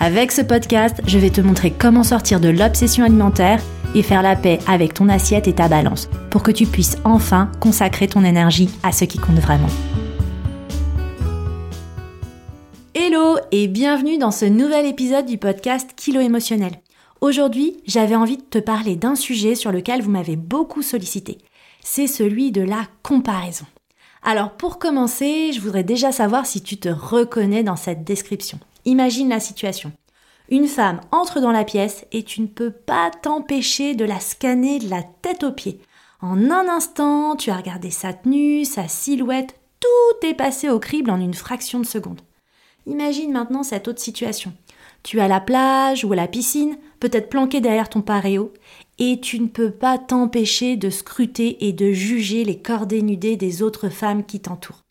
Avec ce podcast, je vais te montrer comment sortir de l'obsession alimentaire et faire la paix avec ton assiette et ta balance pour que tu puisses enfin consacrer ton énergie à ce qui compte vraiment. Hello et bienvenue dans ce nouvel épisode du podcast Kilo émotionnel. Aujourd'hui, j'avais envie de te parler d'un sujet sur lequel vous m'avez beaucoup sollicité. C'est celui de la comparaison. Alors pour commencer, je voudrais déjà savoir si tu te reconnais dans cette description. Imagine la situation. Une femme entre dans la pièce et tu ne peux pas t'empêcher de la scanner de la tête aux pieds. En un instant, tu as regardé sa tenue, sa silhouette, tout est passé au crible en une fraction de seconde. Imagine maintenant cette autre situation. Tu es à la plage ou à la piscine, peut-être planqué derrière ton paréo, et tu ne peux pas t'empêcher de scruter et de juger les corps dénudés des autres femmes qui t'entourent.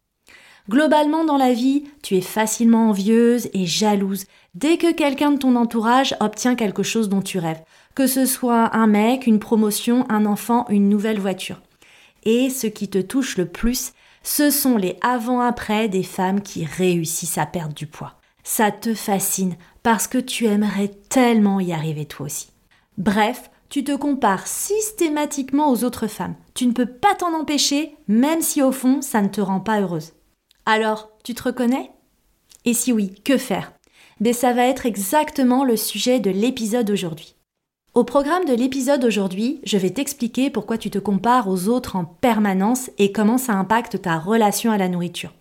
Globalement dans la vie, tu es facilement envieuse et jalouse dès que quelqu'un de ton entourage obtient quelque chose dont tu rêves, que ce soit un mec, une promotion, un enfant, une nouvelle voiture. Et ce qui te touche le plus, ce sont les avant-après des femmes qui réussissent à perdre du poids. Ça te fascine parce que tu aimerais tellement y arriver toi aussi. Bref, tu te compares systématiquement aux autres femmes. Tu ne peux pas t'en empêcher, même si au fond ça ne te rend pas heureuse. Alors, tu te reconnais? Et si oui, que faire? Mais ben, ça va être exactement le sujet de l'épisode aujourd'hui. Au programme de l'épisode aujourd'hui, je vais t'expliquer pourquoi tu te compares aux autres en permanence et comment ça impacte ta relation à la nourriture.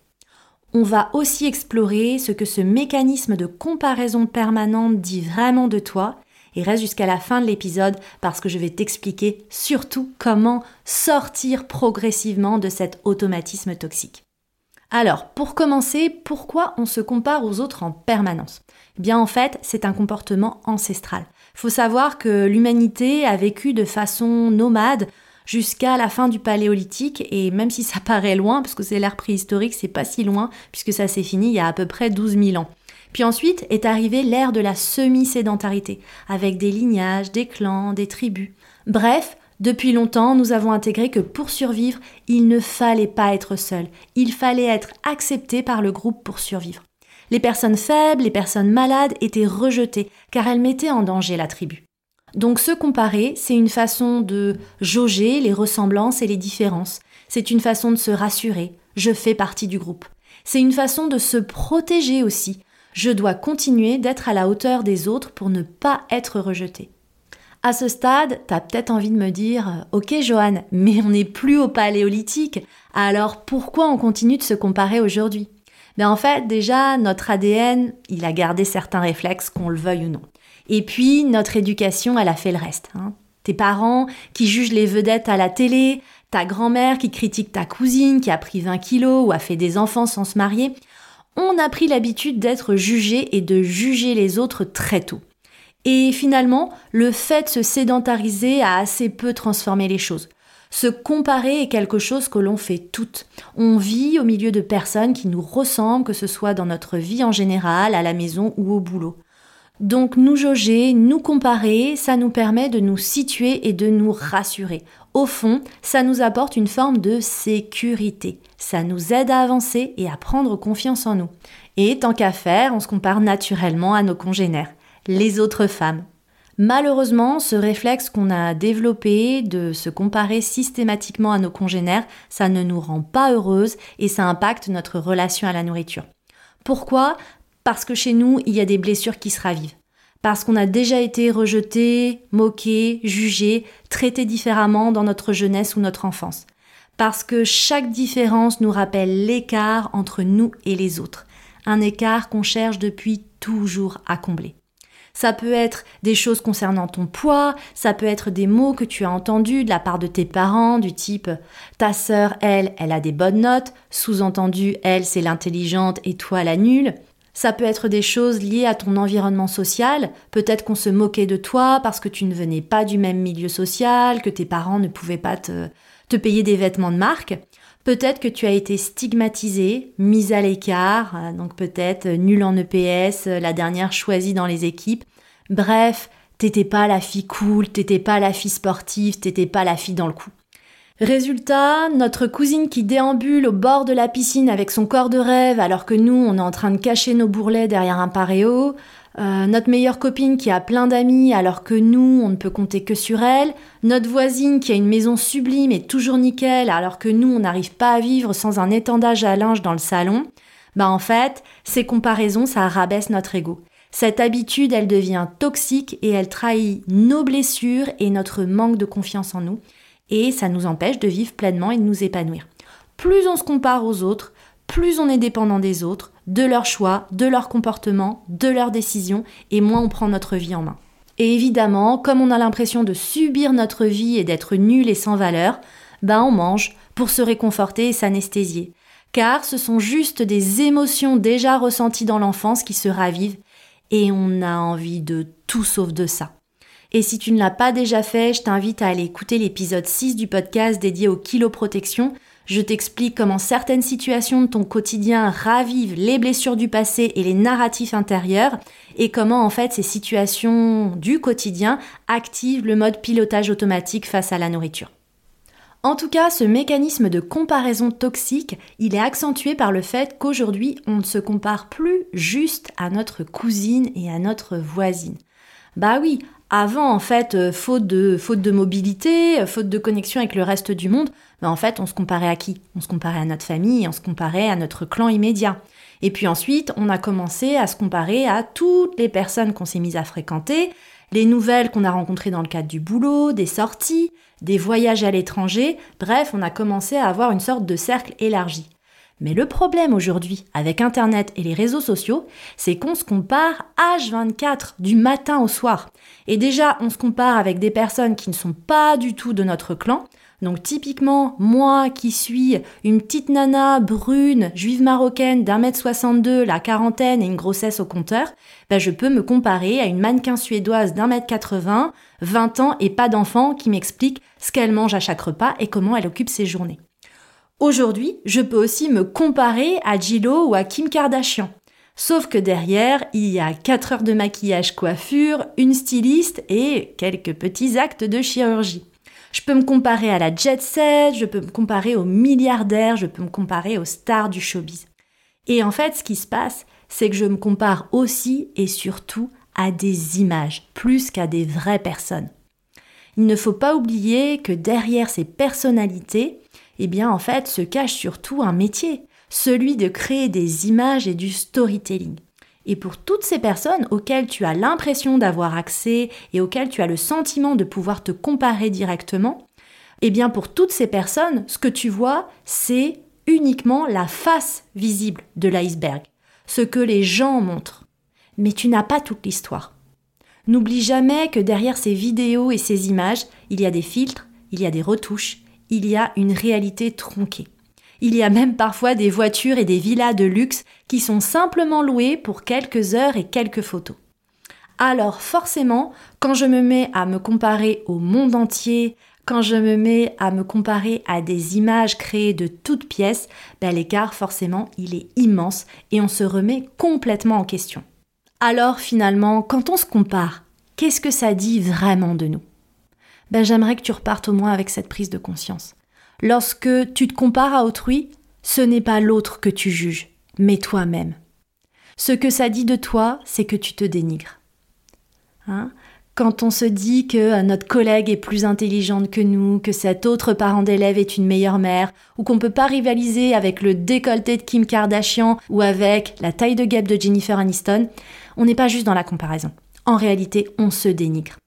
On va aussi explorer ce que ce mécanisme de comparaison permanente dit vraiment de toi et reste jusqu'à la fin de l'épisode parce que je vais t'expliquer surtout comment sortir progressivement de cet automatisme toxique. Alors, pour commencer, pourquoi on se compare aux autres en permanence? Eh Bien en fait, c'est un comportement ancestral. Faut savoir que l'humanité a vécu de façon nomade jusqu'à la fin du paléolithique et même si ça paraît loin parce que c'est l'ère préhistorique, c'est pas si loin puisque ça s'est fini il y a à peu près 12 000 ans. Puis ensuite est arrivée l'ère de la semi-sédentarité avec des lignages, des clans, des tribus. Bref, depuis longtemps, nous avons intégré que pour survivre, il ne fallait pas être seul, il fallait être accepté par le groupe pour survivre. Les personnes faibles, les personnes malades étaient rejetées car elles mettaient en danger la tribu. Donc se comparer, c'est une façon de jauger les ressemblances et les différences. C'est une façon de se rassurer, je fais partie du groupe. C'est une façon de se protéger aussi. Je dois continuer d'être à la hauteur des autres pour ne pas être rejeté. À ce stade, t'as peut-être envie de me dire Ok, Johan, mais on n'est plus au paléolithique, alors pourquoi on continue de se comparer aujourd'hui? Ben En fait, déjà, notre ADN, il a gardé certains réflexes, qu'on le veuille ou non. Et puis, notre éducation, elle a fait le reste. Hein. Tes parents qui jugent les vedettes à la télé, ta grand-mère qui critique ta cousine qui a pris 20 kilos ou a fait des enfants sans se marier, on a pris l'habitude d'être jugé et de juger les autres très tôt. Et finalement, le fait de se sédentariser a assez peu transformé les choses. Se comparer est quelque chose que l'on fait toutes. On vit au milieu de personnes qui nous ressemblent, que ce soit dans notre vie en général, à la maison ou au boulot. Donc nous jauger, nous comparer, ça nous permet de nous situer et de nous rassurer. Au fond, ça nous apporte une forme de sécurité. Ça nous aide à avancer et à prendre confiance en nous. Et tant qu'à faire, on se compare naturellement à nos congénères les autres femmes. Malheureusement, ce réflexe qu'on a développé de se comparer systématiquement à nos congénères, ça ne nous rend pas heureuses et ça impacte notre relation à la nourriture. Pourquoi? Parce que chez nous, il y a des blessures qui se ravivent. Parce qu'on a déjà été rejeté, moqué, jugé, traité différemment dans notre jeunesse ou notre enfance. Parce que chaque différence nous rappelle l'écart entre nous et les autres. Un écart qu'on cherche depuis toujours à combler. Ça peut être des choses concernant ton poids, ça peut être des mots que tu as entendus de la part de tes parents, du type ta sœur, elle, elle a des bonnes notes, sous-entendu, elle, c'est l'intelligente et toi, la nulle. Ça peut être des choses liées à ton environnement social. Peut-être qu'on se moquait de toi parce que tu ne venais pas du même milieu social, que tes parents ne pouvaient pas te, te payer des vêtements de marque. Peut-être que tu as été stigmatisé, mise à l'écart, euh, donc peut-être nul en EPS, euh, la dernière choisie dans les équipes. Bref, t'étais pas la fille cool, t'étais pas la fille sportive, t'étais pas la fille dans le coup. Résultat, notre cousine qui déambule au bord de la piscine avec son corps de rêve alors que nous, on est en train de cacher nos bourrelets derrière un paréo, euh, notre meilleure copine qui a plein d'amis alors que nous, on ne peut compter que sur elle, notre voisine qui a une maison sublime et toujours nickel alors que nous, on n'arrive pas à vivre sans un étendage à linge dans le salon, bah en fait, ces comparaisons, ça rabaisse notre ego. Cette habitude, elle devient toxique et elle trahit nos blessures et notre manque de confiance en nous et ça nous empêche de vivre pleinement et de nous épanouir. Plus on se compare aux autres, plus on est dépendant des autres, de leurs choix, de leurs comportements, de leurs décisions, et moins on prend notre vie en main. Et évidemment, comme on a l'impression de subir notre vie et d'être nul et sans valeur, ben on mange pour se réconforter et s'anesthésier. Car ce sont juste des émotions déjà ressenties dans l'enfance qui se ravivent, et on a envie de tout sauf de ça. Et si tu ne l'as pas déjà fait, je t'invite à aller écouter l'épisode 6 du podcast dédié aux kiloprotection. Je t'explique comment certaines situations de ton quotidien ravivent les blessures du passé et les narratifs intérieurs et comment en fait ces situations du quotidien activent le mode pilotage automatique face à la nourriture. En tout cas, ce mécanisme de comparaison toxique, il est accentué par le fait qu'aujourd'hui, on ne se compare plus juste à notre cousine et à notre voisine. Bah oui, avant, en fait, euh, faute de, faute de mobilité, euh, faute de connexion avec le reste du monde, ben, en fait, on se comparait à qui? On se comparait à notre famille, on se comparait à notre clan immédiat. Et puis ensuite, on a commencé à se comparer à toutes les personnes qu'on s'est mises à fréquenter, les nouvelles qu'on a rencontrées dans le cadre du boulot, des sorties, des voyages à l'étranger, bref, on a commencé à avoir une sorte de cercle élargi. Mais le problème aujourd'hui avec Internet et les réseaux sociaux, c'est qu'on se compare H24 du matin au soir. Et déjà, on se compare avec des personnes qui ne sont pas du tout de notre clan. Donc typiquement, moi qui suis une petite nana brune, juive marocaine d'un mètre 62, la quarantaine et une grossesse au compteur, ben je peux me comparer à une mannequin suédoise d'un mètre 80, 20 ans et pas d'enfant qui m'explique ce qu'elle mange à chaque repas et comment elle occupe ses journées. Aujourd'hui, je peux aussi me comparer à Gillo ou à Kim Kardashian. Sauf que derrière, il y a 4 heures de maquillage coiffure, une styliste et quelques petits actes de chirurgie. Je peux me comparer à la jet set, je peux me comparer aux milliardaires, je peux me comparer aux stars du showbiz. Et en fait, ce qui se passe, c'est que je me compare aussi et surtout à des images, plus qu'à des vraies personnes. Il ne faut pas oublier que derrière ces personnalités, eh bien en fait se cache surtout un métier, celui de créer des images et du storytelling. Et pour toutes ces personnes auxquelles tu as l'impression d'avoir accès et auxquelles tu as le sentiment de pouvoir te comparer directement, eh bien pour toutes ces personnes, ce que tu vois, c'est uniquement la face visible de l'iceberg, ce que les gens montrent. Mais tu n'as pas toute l'histoire. N'oublie jamais que derrière ces vidéos et ces images, il y a des filtres, il y a des retouches, il y a une réalité tronquée. Il y a même parfois des voitures et des villas de luxe qui sont simplement louées pour quelques heures et quelques photos. Alors forcément, quand je me mets à me comparer au monde entier, quand je me mets à me comparer à des images créées de toutes pièces, ben l'écart forcément il est immense et on se remet complètement en question. Alors finalement, quand on se compare, qu'est-ce que ça dit vraiment de nous? Ben j'aimerais que tu repartes au moins avec cette prise de conscience. Lorsque tu te compares à autrui, ce n'est pas l'autre que tu juges, mais toi-même. Ce que ça dit de toi, c'est que tu te dénigres. Hein? Quand on se dit que notre collègue est plus intelligente que nous, que cet autre parent d'élève est une meilleure mère, ou qu'on ne peut pas rivaliser avec le décolleté de Kim Kardashian ou avec la taille de guêpe de Jennifer Aniston, on n'est pas juste dans la comparaison. En réalité, on se dénigre.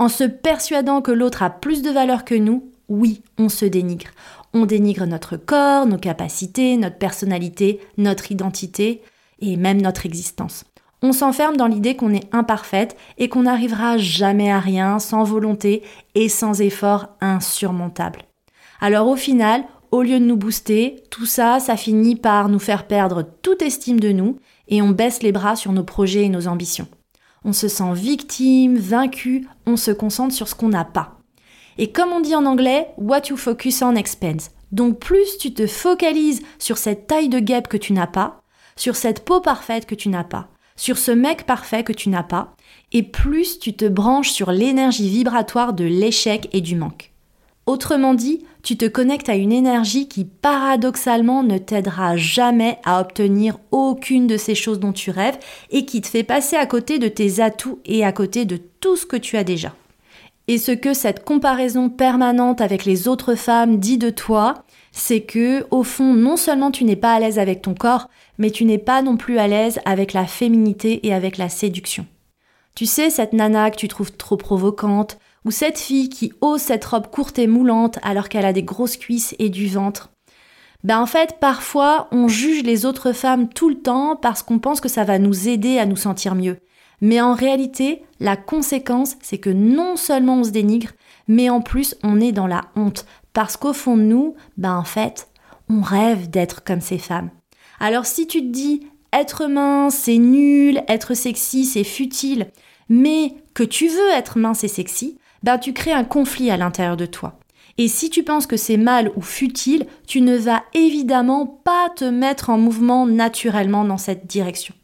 En se persuadant que l'autre a plus de valeur que nous, oui, on se dénigre. On dénigre notre corps, nos capacités, notre personnalité, notre identité et même notre existence. On s'enferme dans l'idée qu'on est imparfaite et qu'on n'arrivera jamais à rien sans volonté et sans effort insurmontable. Alors au final, au lieu de nous booster, tout ça, ça finit par nous faire perdre toute estime de nous et on baisse les bras sur nos projets et nos ambitions. On se sent victime, vaincu, on se concentre sur ce qu'on n'a pas. Et comme on dit en anglais, what you focus on expense. Donc plus tu te focalises sur cette taille de guêpe que tu n'as pas, sur cette peau parfaite que tu n'as pas, sur ce mec parfait que tu n'as pas, et plus tu te branches sur l'énergie vibratoire de l'échec et du manque. Autrement dit, tu te connectes à une énergie qui paradoxalement ne t'aidera jamais à obtenir aucune de ces choses dont tu rêves et qui te fait passer à côté de tes atouts et à côté de tout ce que tu as déjà. Et ce que cette comparaison permanente avec les autres femmes dit de toi, c'est que, au fond, non seulement tu n'es pas à l'aise avec ton corps, mais tu n'es pas non plus à l'aise avec la féminité et avec la séduction. Tu sais, cette nana que tu trouves trop provocante, ou cette fille qui ose cette robe courte et moulante alors qu'elle a des grosses cuisses et du ventre. Ben en fait, parfois, on juge les autres femmes tout le temps parce qu'on pense que ça va nous aider à nous sentir mieux. Mais en réalité, la conséquence, c'est que non seulement on se dénigre, mais en plus on est dans la honte. Parce qu'au fond de nous, ben en fait, on rêve d'être comme ces femmes. Alors si tu te dis être mince, c'est nul, être sexy, c'est futile, mais que tu veux être mince et sexy, ben tu crées un conflit à l'intérieur de toi. Et si tu penses que c'est mal ou futile, tu ne vas évidemment pas te mettre en mouvement naturellement dans cette direction.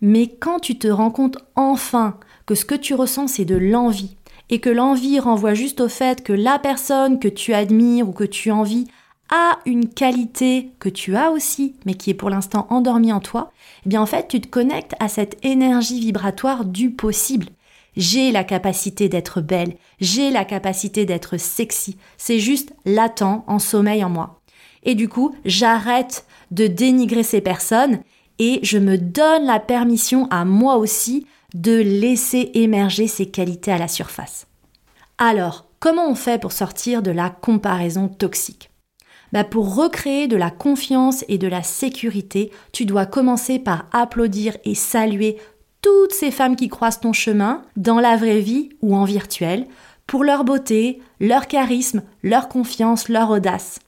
Mais quand tu te rends compte enfin que ce que tu ressens c'est de l'envie, et que l'envie renvoie juste au fait que la personne que tu admires ou que tu envies a une qualité que tu as aussi, mais qui est pour l'instant endormie en toi, eh bien en fait tu te connectes à cette énergie vibratoire du possible. J'ai la capacité d'être belle, j'ai la capacité d'être sexy, c'est juste latent en sommeil en moi. Et du coup, j'arrête de dénigrer ces personnes et je me donne la permission à moi aussi de laisser émerger ces qualités à la surface. Alors, comment on fait pour sortir de la comparaison toxique? Bah Pour recréer de la confiance et de la sécurité, tu dois commencer par applaudir et saluer toutes ces femmes qui croisent ton chemin, dans la vraie vie ou en virtuel, pour leur beauté, leur charisme, leur confiance, leur audace.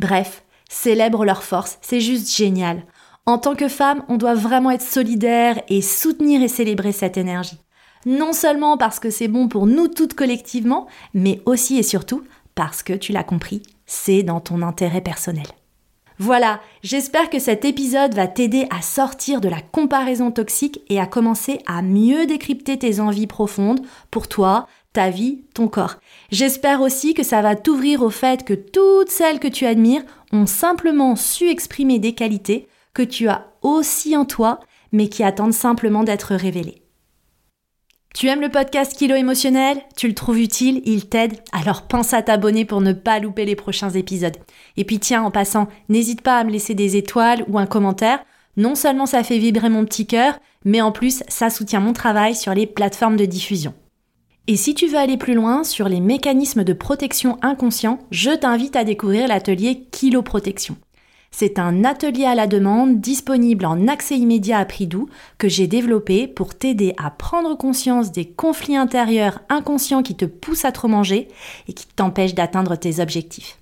Bref, célèbre leur force, c'est juste génial. En tant que femme, on doit vraiment être solidaire et soutenir et célébrer cette énergie. Non seulement parce que c'est bon pour nous toutes collectivement, mais aussi et surtout parce que, tu l'as compris, c'est dans ton intérêt personnel. Voilà, j'espère que cet épisode va t'aider à sortir de la comparaison toxique et à commencer à mieux décrypter tes envies profondes pour toi, ta vie, ton corps. J'espère aussi que ça va t'ouvrir au fait que toutes celles que tu admires ont simplement su exprimer des qualités que tu as aussi en toi, mais qui attendent simplement d'être révélés. Tu aimes le podcast Kilo émotionnel? Tu le trouves utile? Il t'aide? Alors pense à t'abonner pour ne pas louper les prochains épisodes. Et puis tiens, en passant, n'hésite pas à me laisser des étoiles ou un commentaire. Non seulement ça fait vibrer mon petit cœur, mais en plus ça soutient mon travail sur les plateformes de diffusion. Et si tu veux aller plus loin sur les mécanismes de protection inconscient, je t'invite à découvrir l'atelier Kilo Protection. C'est un atelier à la demande disponible en accès immédiat à prix doux que j'ai développé pour t'aider à prendre conscience des conflits intérieurs inconscients qui te poussent à trop manger et qui t'empêchent d'atteindre tes objectifs.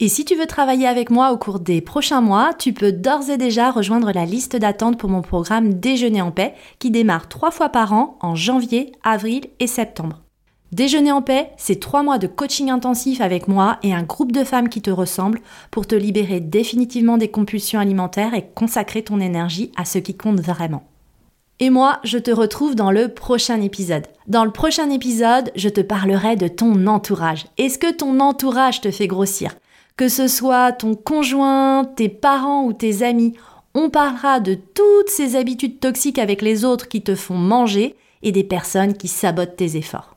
Et si tu veux travailler avec moi au cours des prochains mois, tu peux d'ores et déjà rejoindre la liste d'attente pour mon programme Déjeuner en paix qui démarre trois fois par an en janvier, avril et septembre. Déjeuner en paix, c'est trois mois de coaching intensif avec moi et un groupe de femmes qui te ressemblent pour te libérer définitivement des compulsions alimentaires et consacrer ton énergie à ce qui compte vraiment. Et moi, je te retrouve dans le prochain épisode. Dans le prochain épisode, je te parlerai de ton entourage. Est-ce que ton entourage te fait grossir? Que ce soit ton conjoint, tes parents ou tes amis, on parlera de toutes ces habitudes toxiques avec les autres qui te font manger et des personnes qui sabotent tes efforts.